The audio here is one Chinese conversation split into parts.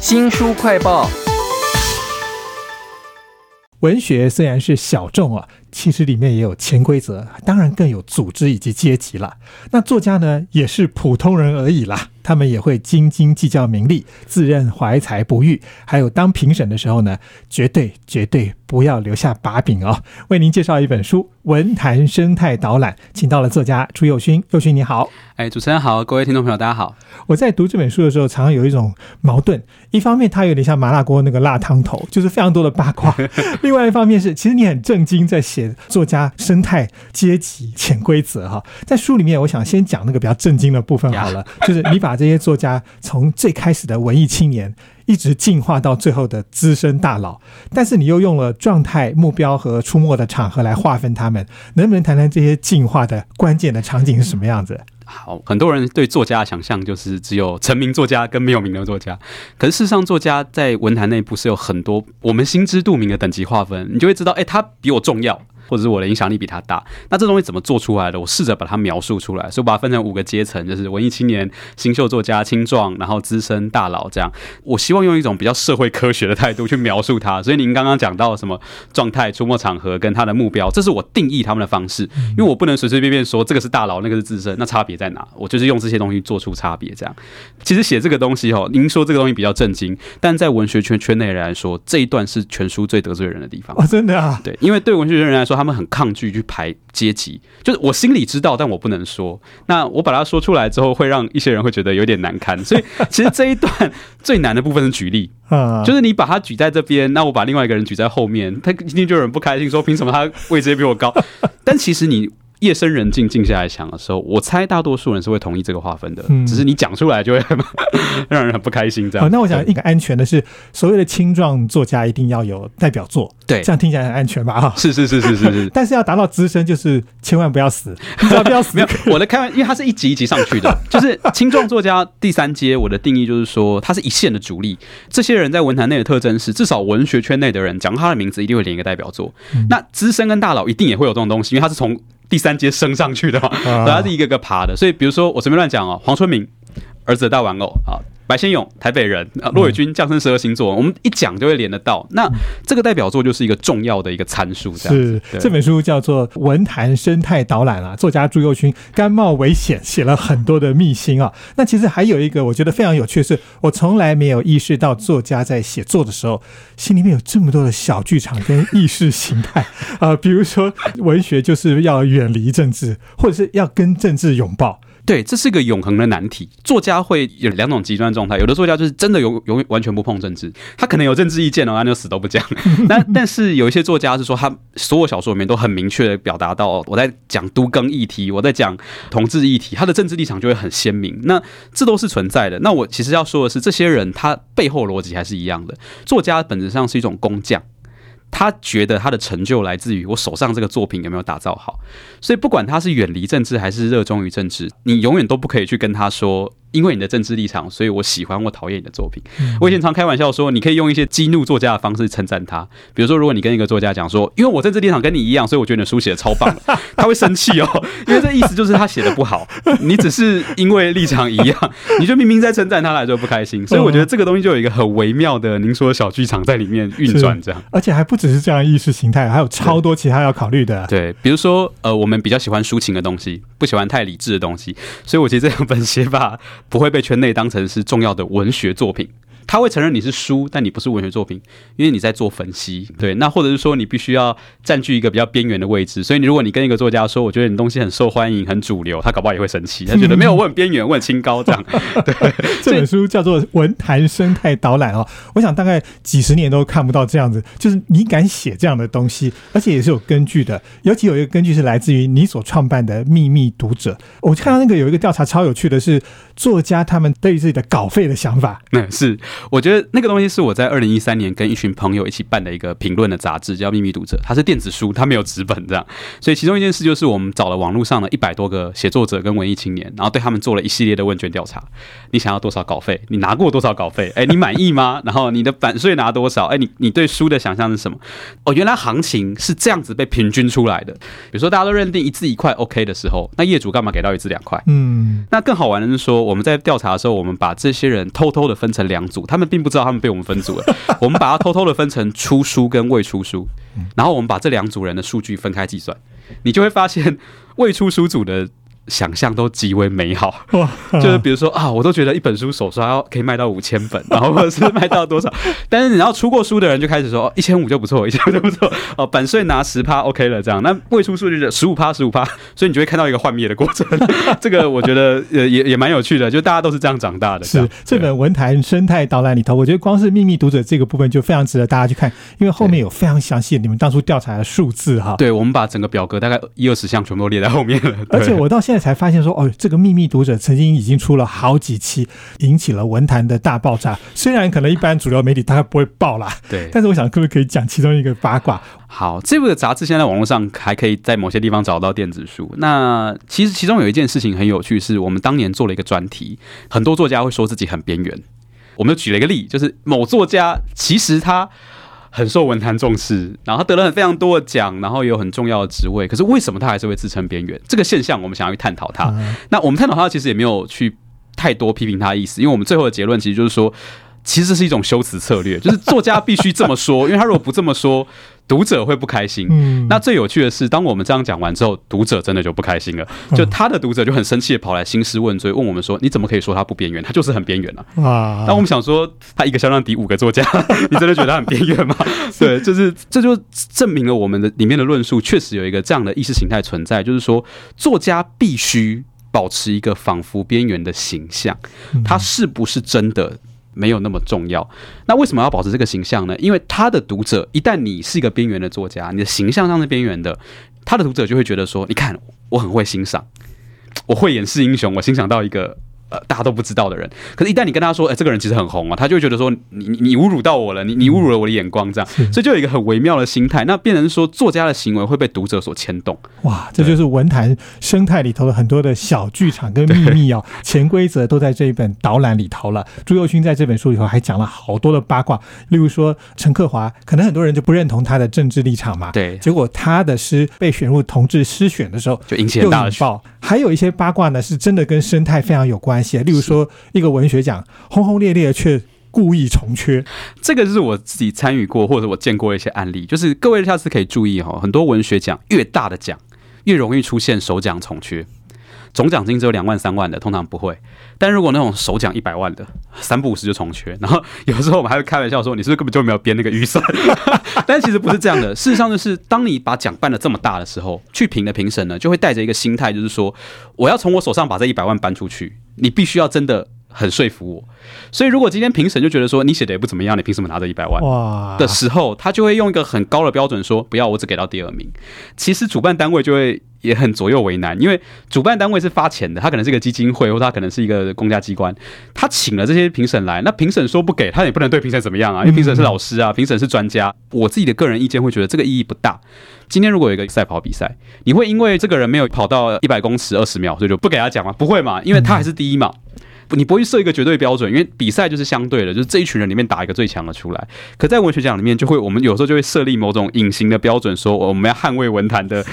新书快报。文学虽然是小众啊，其实里面也有潜规则，当然更有组织以及阶级了。那作家呢，也是普通人而已啦，他们也会斤斤计较名利，自认怀才不遇。还有当评审的时候呢，绝对绝对不要留下把柄哦。为您介绍一本书《文坛生态导览》，请到了作家朱佑勋。佑勋你好，哎，主持人好，各位听众朋友大家好。我在读这本书的时候，常常有一种矛盾，一方面它有点像麻辣锅那个辣汤头，就是非常多的八卦；另外一方面是，其实你很正经在写作家生态、阶级、潜规则哈。在书里面，我想先讲那个比较震惊的部分好了，就是你把把这些作家从最开始的文艺青年，一直进化到最后的资深大佬，但是你又用了状态、目标和出没的场合来划分他们，能不能谈谈这些进化的关键的场景是什么样子？好，很多人对作家的想象就是只有成名作家跟没有名的作家，可是事实上，作家在文坛内部是有很多我们心知肚明的等级划分，你就会知道，哎，他比我重要。或者是我的影响力比他大，那这东西怎么做出来的？我试着把它描述出来，所以我把它分成五个阶层，就是文艺青年、新秀作家、青壮，然后资深大佬这样。我希望用一种比较社会科学的态度去描述它。所以您刚刚讲到什么状态、出没场合跟他的目标，这是我定义他们的方式，因为我不能随随便便说这个是大佬，那个是资深，那差别在哪？我就是用这些东西做出差别。这样，其实写这个东西哦，您说这个东西比较震惊，但在文学圈圈内人来说，这一段是全书最得罪人的地方哦，真的啊，对，因为对文学圈人来说。他们很抗拒去排阶级，就是我心里知道，但我不能说。那我把它说出来之后，会让一些人会觉得有点难堪。所以，其实这一段最难的部分是举例，就是你把它举在这边，那我把另外一个人举在后面，他一定就有人不开心，说凭什么他位置比我高？但其实你。夜深人静，静下来想的时候，我猜大多数人是会同意这个划分的。嗯，只是你讲出来就会 让人很不开心。这样，那我想一个安全的是，所谓的青壮作家一定要有代表作，对，这样听起来很安全吧？哈，是是是是是是。但是要达到资深，就是千万不要死，不要死。没有，我的开玩笑，因为它是一级一级上去的，就是青壮作家第三阶。我的定义就是说，他是一线的主力。这些人在文坛内的特征是，至少文学圈内的人讲他的名字，一定会连一个代表作。那资深跟大佬一定也会有这种东西，因为他是从。第三阶升上去的嘛，他是一个个爬的，所以比如说我随便乱讲哦，黄春明儿子的大玩偶啊。白先勇，台北人啊，骆伟军降生十二星座，我们一讲就会连得到。那这个代表作就是一个重要的一个参数，是这本书叫做《文坛生态导览》啊，作家朱佑勋甘冒危险写了很多的秘辛啊。那其实还有一个我觉得非常有趣，是我从来没有意识到作家在写作的时候，心里面有这么多的小剧场跟意识形态啊。比如说，文学就是要远离政治，或者是要跟政治拥抱。对，这是一个永恒的难题。作家会有两种极端状态，有的作家就是真的永永远完全不碰政治，他可能有政治意见哦，他就死都不讲。但但是有一些作家是说，他所有小说里面都很明确的表达到，我在讲都更议题，我在讲同志议题，他的政治立场就会很鲜明。那这都是存在的。那我其实要说的是，这些人他背后逻辑还是一样的。作家本质上是一种工匠。他觉得他的成就来自于我手上这个作品有没有打造好，所以不管他是远离政治还是热衷于政治，你永远都不可以去跟他说。因为你的政治立场，所以我喜欢或讨厌你的作品。我以前常开玩笑说，你可以用一些激怒作家的方式称赞他。比如说，如果你跟一个作家讲说，因为我政治立场跟你一样，所以我觉得你的书写的超棒，他会生气哦，因为这意思就是他写的不好。你只是因为立场一样，你就明明在称赞他来就不开心。所以我觉得这个东西就有一个很微妙的您说的小剧场在里面运转，这样。而且还不只是这样意识形态，还有超多其他要考虑的。对，比如说呃，我们比较喜欢抒情的东西，不喜欢太理智的东西，所以我觉得这两本写法不会被圈内当。成是重要的文学作品。他会承认你是书，但你不是文学作品，因为你在做分析。对，那或者是说你必须要占据一个比较边缘的位置。所以，你如果你跟一个作家说，我觉得你东西很受欢迎、很主流，他搞不好也会生气，他觉得 没有我很边缘、我很清高这样。对，这本书叫做《文坛生态导览》哦，我想大概几十年都看不到这样子，就是你敢写这样的东西，而且也是有根据的。尤其有一个根据是来自于你所创办的秘密读者。我看到那个有一个调查超有趣的是，作家他们对于自己的稿费的想法。那是。我觉得那个东西是我在二零一三年跟一群朋友一起办的一个评论的杂志，叫《秘密读者》，它是电子书，它没有纸本这样。所以其中一件事就是我们找了网络上的一百多个写作者跟文艺青年，然后对他们做了一系列的问卷调查。你想要多少稿费？你拿过多少稿费？哎，你满意吗？然后你的版税拿多少？哎，你你对书的想象是什么？哦，原来行情是这样子被平均出来的。比如说大家都认定一字一块 OK 的时候，那业主干嘛给到一字两块？嗯，那更好玩的是说，我我们在调查的时候，我们把这些人偷偷的分成两组，他们并不知道他们被我们分组了。我们把它偷偷的分成出书跟未出书，然后我们把这两组人的数据分开计算，你就会发现未出书组的。想象都极为美好，就是比如说啊，我都觉得一本书手刷要可以卖到五千本，然后或者是卖到多少？但是你要出过书的人就开始说，一千五就不错，一千五就不错 哦，版税拿十趴 OK 了，这样。那未出数据的十五趴，十五趴，所以你就会看到一个幻灭的过程。这个我觉得呃也也蛮有趣的，就大家都是这样长大的。是这本文坛生态导览里头，我觉得光是秘密读者这个部分就非常值得大家去看，因为后面有非常详细的你们当初调查的数字哈。对，我们把整个表格大概一二十项全部都列在后面了。而且我到现在才发现说，哦。这个秘密读者曾经已经出了好几期，引起了文坛的大爆炸。虽然可能一般主流媒体大概不会报啦，对，但是我想可不可以讲其中一个八卦？好，这部的杂志现在网络上还可以在某些地方找到电子书。那其实其中有一件事情很有趣，是我们当年做了一个专题，很多作家会说自己很边缘。我们就举了一个例，就是某作家其实他。很受文坛重视，然后他得了很非常多的奖，然后也有很重要的职位。可是为什么他还是会自称边缘？这个现象我们想要去探讨他。那我们探讨他其实也没有去太多批评他的意思，因为我们最后的结论其实就是说，其实是一种修辞策略，就是作家必须这么说，因为他如果不这么说。读者会不开心。嗯，那最有趣的是，当我们这样讲完之后，读者真的就不开心了。就他的读者就很生气的跑来兴师问罪，问我们说：“你怎么可以说他不边缘？他就是很边缘啊！”啊！那我们想说，他一个销量抵五个作家，你真的觉得他很边缘吗？对，就是这就证明了我们的里面的论述确实有一个这样的意识形态存在，就是说，作家必须保持一个仿佛边缘的形象，他是不是真的？没有那么重要。那为什么要保持这个形象呢？因为他的读者一旦你是一个边缘的作家，你的形象上是边缘的，他的读者就会觉得说：你看，我很会欣赏，我会演示英雄，我欣赏到一个。呃，大家都不知道的人，可是，一旦你跟他说，哎，这个人其实很红啊，他就会觉得说，你你你侮辱到我了，你你侮辱了我的眼光，这样，所以就有一个很微妙的心态，那变成说，作家的行为会被读者所牵动。哇，这就是文坛生态里头的很多的小剧场跟秘密哦，潜规则都在这一本导览里头了。朱佑勋在这本书里头还讲了好多的八卦，例如说陈克华，可能很多人就不认同他的政治立场嘛，对，结果他的诗被选入同志诗选的时候，就引起很大的爆。还有一些八卦呢，是真的跟生态非常有关。例如说，一个文学奖轰轰烈烈却故意重缺，这个是我自己参与过或者我见过一些案例。就是各位下次可以注意哈，很多文学奖越大的奖越容易出现首奖重缺，总奖金只有两万三万的通常不会，但如果那种首奖一百万的三不五十就重缺。然后有时候我们还会开玩笑说，你是不是根本就没有编那个预算？但其实不是这样的。事实上就是，当你把奖办的这么大的时候，去评的评审呢，就会带着一个心态，就是说，我要从我手上把这一百万搬出去。你必须要真的很说服我，所以如果今天评审就觉得说你写的也不怎么样，你凭什么拿这一百万？哇！的时候，他就会用一个很高的标准说不要，我只给到第二名。其实主办单位就会也很左右为难，因为主办单位是发钱的，他可能是一个基金会，或他可能是一个公家机关，他请了这些评审来，那评审说不给他也不能对评审怎么样啊，因为评审是老师啊，评审是专家。我自己的个人意见会觉得这个意义不大。今天如果有一个赛跑比赛，你会因为这个人没有跑到一百公尺二十秒，所以就不给他讲吗？不会嘛，因为他还是第一嘛。你不会设一个绝对标准，因为比赛就是相对的，就是这一群人里面打一个最强的出来。可在文学奖里面，就会我们有时候就会设立某种隐形的标准，说我们要捍卫文坛的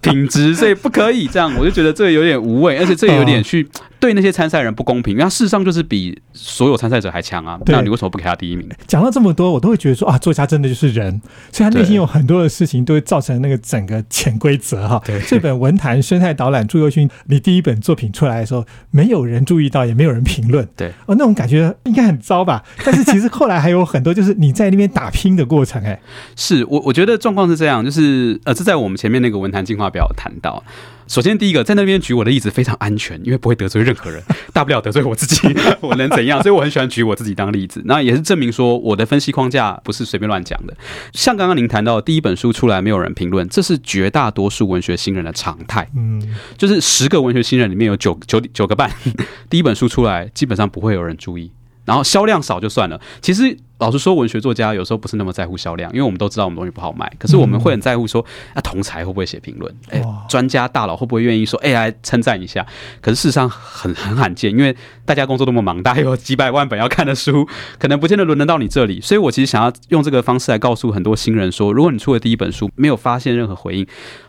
品质，所以不可以这样。我就觉得这有点无谓，而且这有点去对那些参赛人不公平，因为他事实上就是比所有参赛者还强啊。那你为什么不给他第一名？讲了这么多，我都会觉得说啊，作家真的就是人，所以他内心有很多的事情都会造成那个整个潜规则哈。这本文坛生态导览，朱佑勋，你第一本作品出来的时候，没有人注意到，也没有。人评论对哦，那种感觉应该很糟吧？但是其实后来还有很多，就是你在那边打拼的过程。哎，是我我觉得状况是这样，就是呃，这在我们前面那个文坛进化表谈到。首先，第一个在那边举我的例子非常安全，因为不会得罪任何人，大不了得罪我自己，我能怎样？所以我很喜欢举我自己当例子，那也是证明说我的分析框架不是随便乱讲的。像刚刚您谈到第一本书出来没有人评论，这是绝大多数文学新人的常态。嗯，就是十个文学新人里面有九九九个半，第一本书出来基本上不会有人注意。然后销量少就算了。其实老实说，文学作家有时候不是那么在乎销量，因为我们都知道我们东西不好卖。可是我们会很在乎说，啊，同才会不会写评论？哎，专家大佬会不会愿意说，哎，来称赞一下？可是事实上很很罕见，因为大家工作那么忙，大家有几百万本要看的书，可能不见得轮得到你这里。所以我其实想要用这个方式来告诉很多新人说，如果你出了第一本书没有发现任何回应，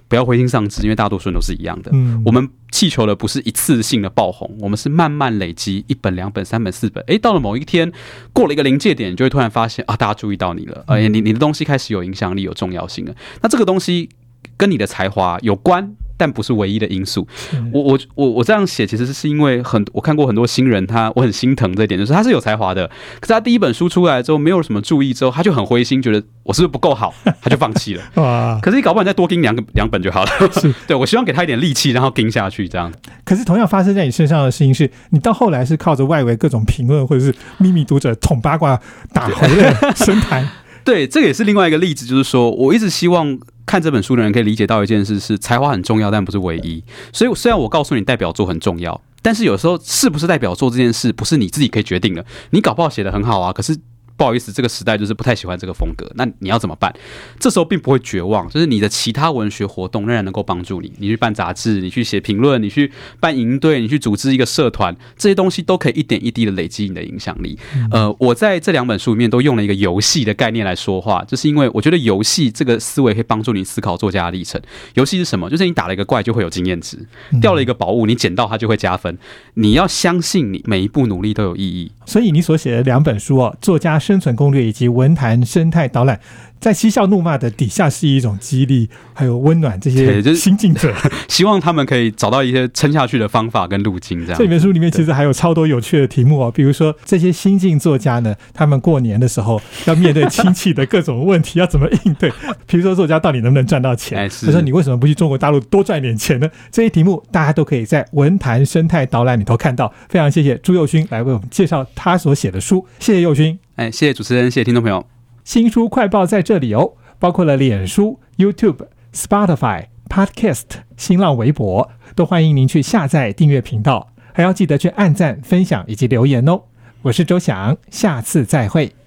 不要灰心丧志，因为大多数人都是一样的。嗯我们气球的不是一次性的爆红，我们是慢慢累积一本、两本、三本、四本。诶，到了某一天，过了一个临界点，你就会突然发现啊，大家注意到你了，哎，你你的东西开始有影响力、有重要性了。那这个东西跟你的才华有关。但不是唯一的因素。我我我我这样写，其实是因为很我看过很多新人，他我很心疼这一点，就是他是有才华的，可是他第一本书出来之后，没有什么注意之后，他就很灰心，觉得我是不是不够好，他就放弃了。哇！可是你搞不好你再多盯两个两本就好了。是 对我希望给他一点力气，然后盯下去，这样。可是同样发生在你身上的事情是，你到后来是靠着外围各种评论或者是秘密读者捅八卦打回了 神坛。对，这个也是另外一个例子，就是说我一直希望看这本书的人可以理解到一件事：是才华很重要，但不是唯一。所以虽然我告诉你代表作很重要，但是有时候是不是代表作这件事，不是你自己可以决定的。你搞不好写的很好啊，可是。不好意思，这个时代就是不太喜欢这个风格，那你要怎么办？这时候并不会绝望，就是你的其他文学活动仍然能够帮助你。你去办杂志，你去写评论，你去办营队，你去组织一个社团，这些东西都可以一点一滴的累积你的影响力。呃，我在这两本书里面都用了一个游戏的概念来说话，就是因为我觉得游戏这个思维可以帮助你思考作家的历程。游戏是什么？就是你打了一个怪就会有经验值，掉了一个宝物，你捡到它就会加分。你要相信你每一步努力都有意义。所以你所写的两本书啊，《作家生存攻略》以及《文坛生态导览》，在嬉笑怒骂的底下是一种激励，还有温暖这些新进者。希望他们可以找到一些撑下去的方法跟路径，这样这。本书里面其实还有超多有趣的题目哦，比如说这些新晋作家呢，他们过年的时候要面对亲戚的各种问题，要怎么应对？比如说作家到底能不能赚到钱？他说你为什么不去中国大陆多赚点钱呢？这些题目大家都可以在文坛生态导览里头看到。非常谢谢朱佑勋来为我们介绍他所写的书，谢谢佑勋。哎，谢谢主持人，谢谢听众朋友。新书快报在这里哦，包括了脸书、YouTube、Spotify、Podcast、新浪微博，都欢迎您去下载订阅频道，还要记得去按赞、分享以及留言哦。我是周翔，下次再会。